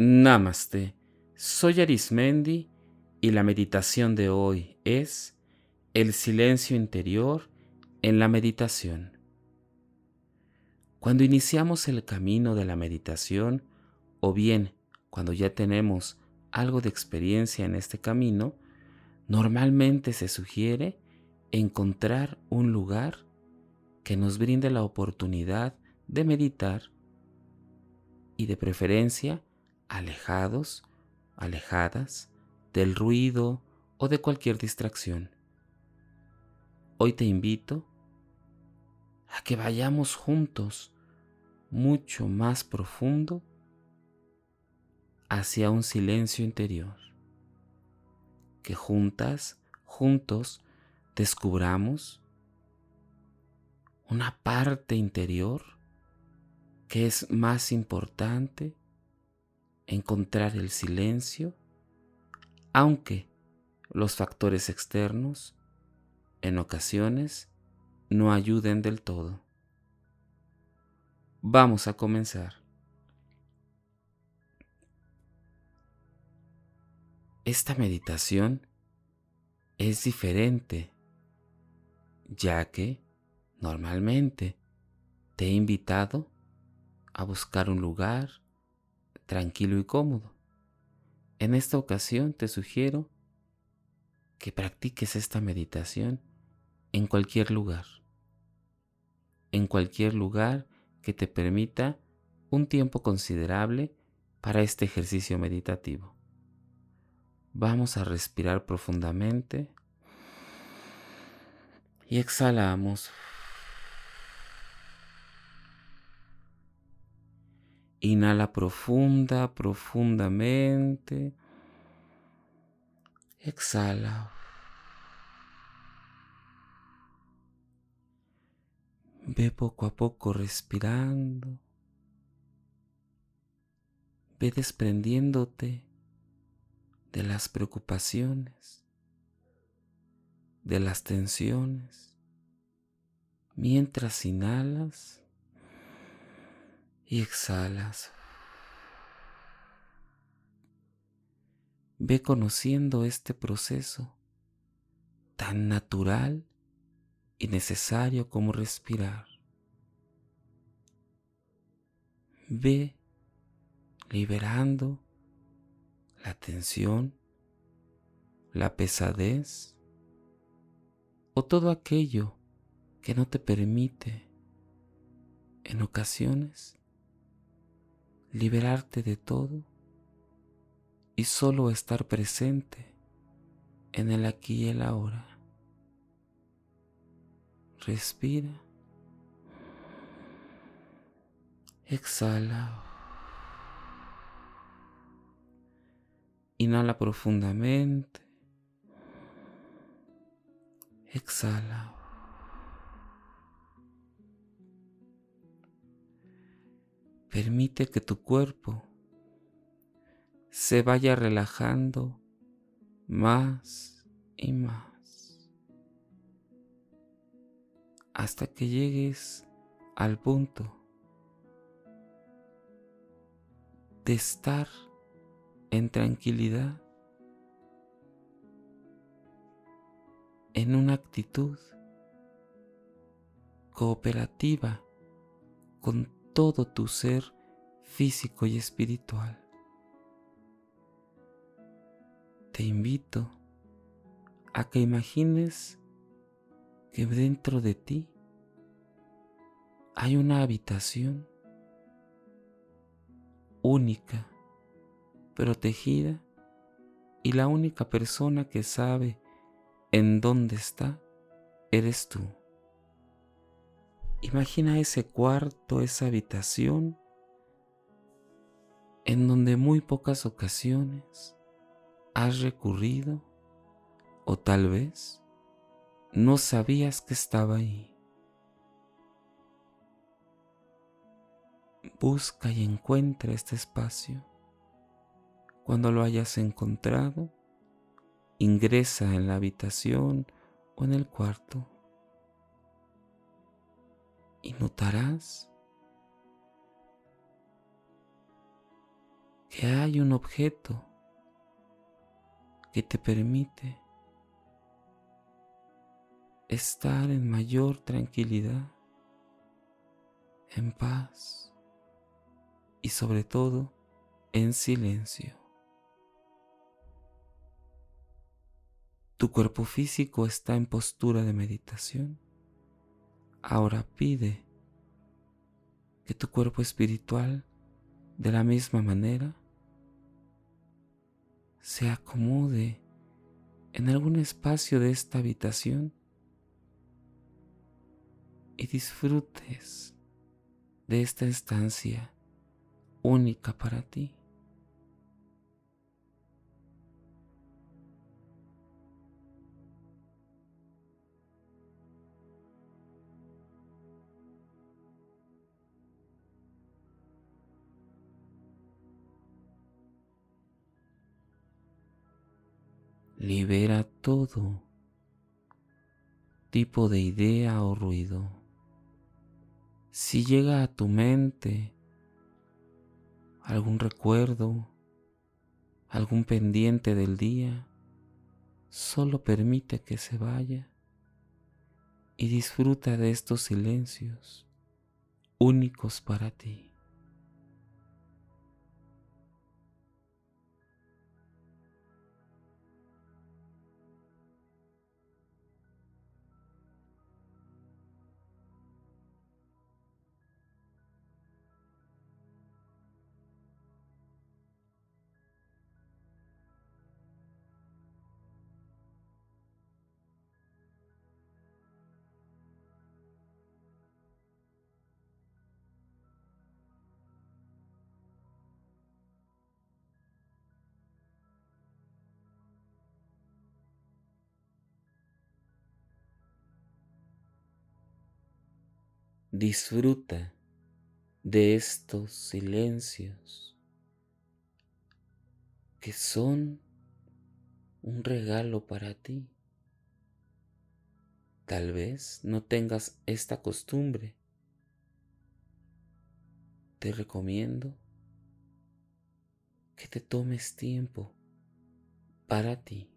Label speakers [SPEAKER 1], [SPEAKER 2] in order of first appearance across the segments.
[SPEAKER 1] Namaste. Soy Arismendi y la meditación de hoy es el silencio interior en la meditación. Cuando iniciamos el camino de la meditación, o bien cuando ya tenemos algo de experiencia en este camino, normalmente se sugiere encontrar un lugar que nos brinde la oportunidad de meditar y de preferencia alejados, alejadas del ruido o de cualquier distracción. Hoy te invito a que vayamos juntos mucho más profundo hacia un silencio interior. Que juntas, juntos, descubramos una parte interior que es más importante encontrar el silencio, aunque los factores externos en ocasiones no ayuden del todo. Vamos a comenzar. Esta meditación es diferente, ya que normalmente te he invitado a buscar un lugar tranquilo y cómodo. En esta ocasión te sugiero que practiques esta meditación en cualquier lugar, en cualquier lugar que te permita un tiempo considerable para este ejercicio meditativo. Vamos a respirar profundamente y exhalamos. Inhala profunda, profundamente. Exhala. Ve poco a poco respirando. Ve desprendiéndote de las preocupaciones, de las tensiones, mientras inhalas y exhalas. Ve conociendo este proceso tan natural y necesario como respirar. Ve liberando la tensión, la pesadez o todo aquello que no te permite en ocasiones liberarte de todo y solo estar presente en el aquí y el ahora. Respira. Exhala. Inhala profundamente. Exhala. Permite que tu cuerpo se vaya relajando más y más hasta que llegues al punto de estar en tranquilidad, en una actitud cooperativa con todo tu ser físico y espiritual. Te invito a que imagines que dentro de ti hay una habitación única, protegida, y la única persona que sabe en dónde está eres tú. Imagina ese cuarto, esa habitación, en donde muy pocas ocasiones has recurrido o tal vez no sabías que estaba ahí. Busca y encuentra este espacio. Cuando lo hayas encontrado, ingresa en la habitación o en el cuarto y notarás que hay un objeto que te permite estar en mayor tranquilidad, en paz y sobre todo en silencio. Tu cuerpo físico está en postura de meditación. Ahora pide que tu cuerpo espiritual, de la misma manera, se acomode en algún espacio de esta habitación y disfrutes de esta estancia única para ti. Libera todo tipo de idea o ruido. Si llega a tu mente algún recuerdo, algún pendiente del día, solo permite que se vaya y disfruta de estos silencios únicos para ti. Disfruta de estos silencios que son un regalo para ti. Tal vez no tengas esta costumbre. Te recomiendo que te tomes tiempo para ti.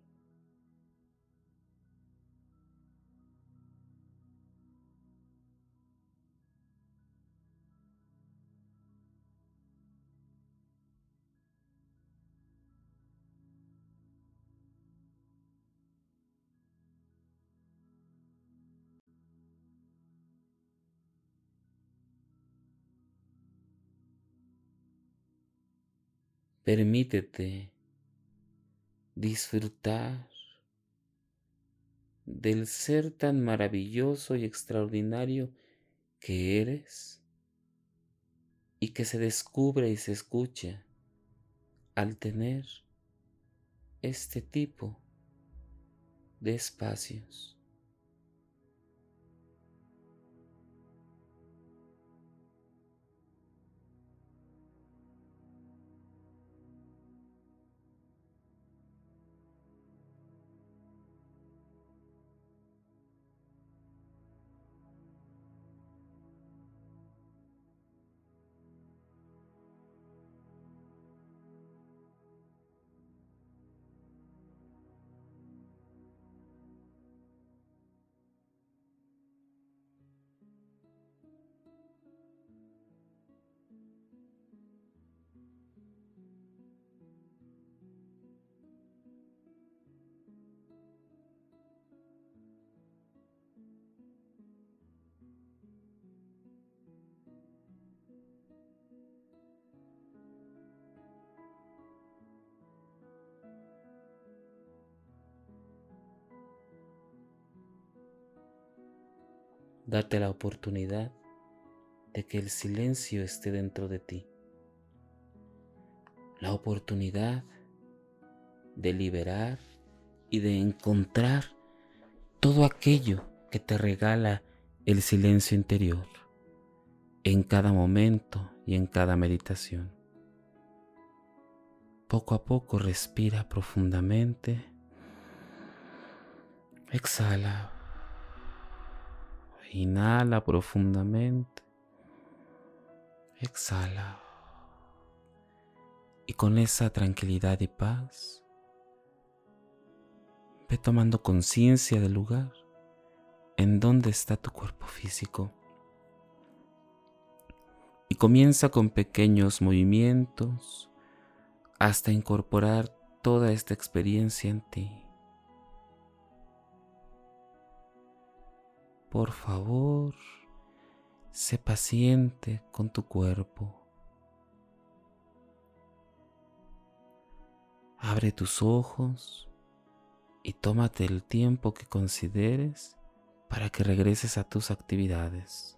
[SPEAKER 1] Permítete disfrutar del ser tan maravilloso y extraordinario que eres y que se descubre y se escucha al tener este tipo de espacios. Date la oportunidad de que el silencio esté dentro de ti. La oportunidad de liberar y de encontrar todo aquello que te regala el silencio interior en cada momento y en cada meditación. Poco a poco respira profundamente. Exhala. Inhala profundamente. Exhala. Y con esa tranquilidad y paz, ve tomando conciencia del lugar en donde está tu cuerpo físico. Y comienza con pequeños movimientos hasta incorporar toda esta experiencia en ti. Por favor, sé paciente con tu cuerpo. Abre tus ojos y tómate el tiempo que consideres para que regreses a tus actividades.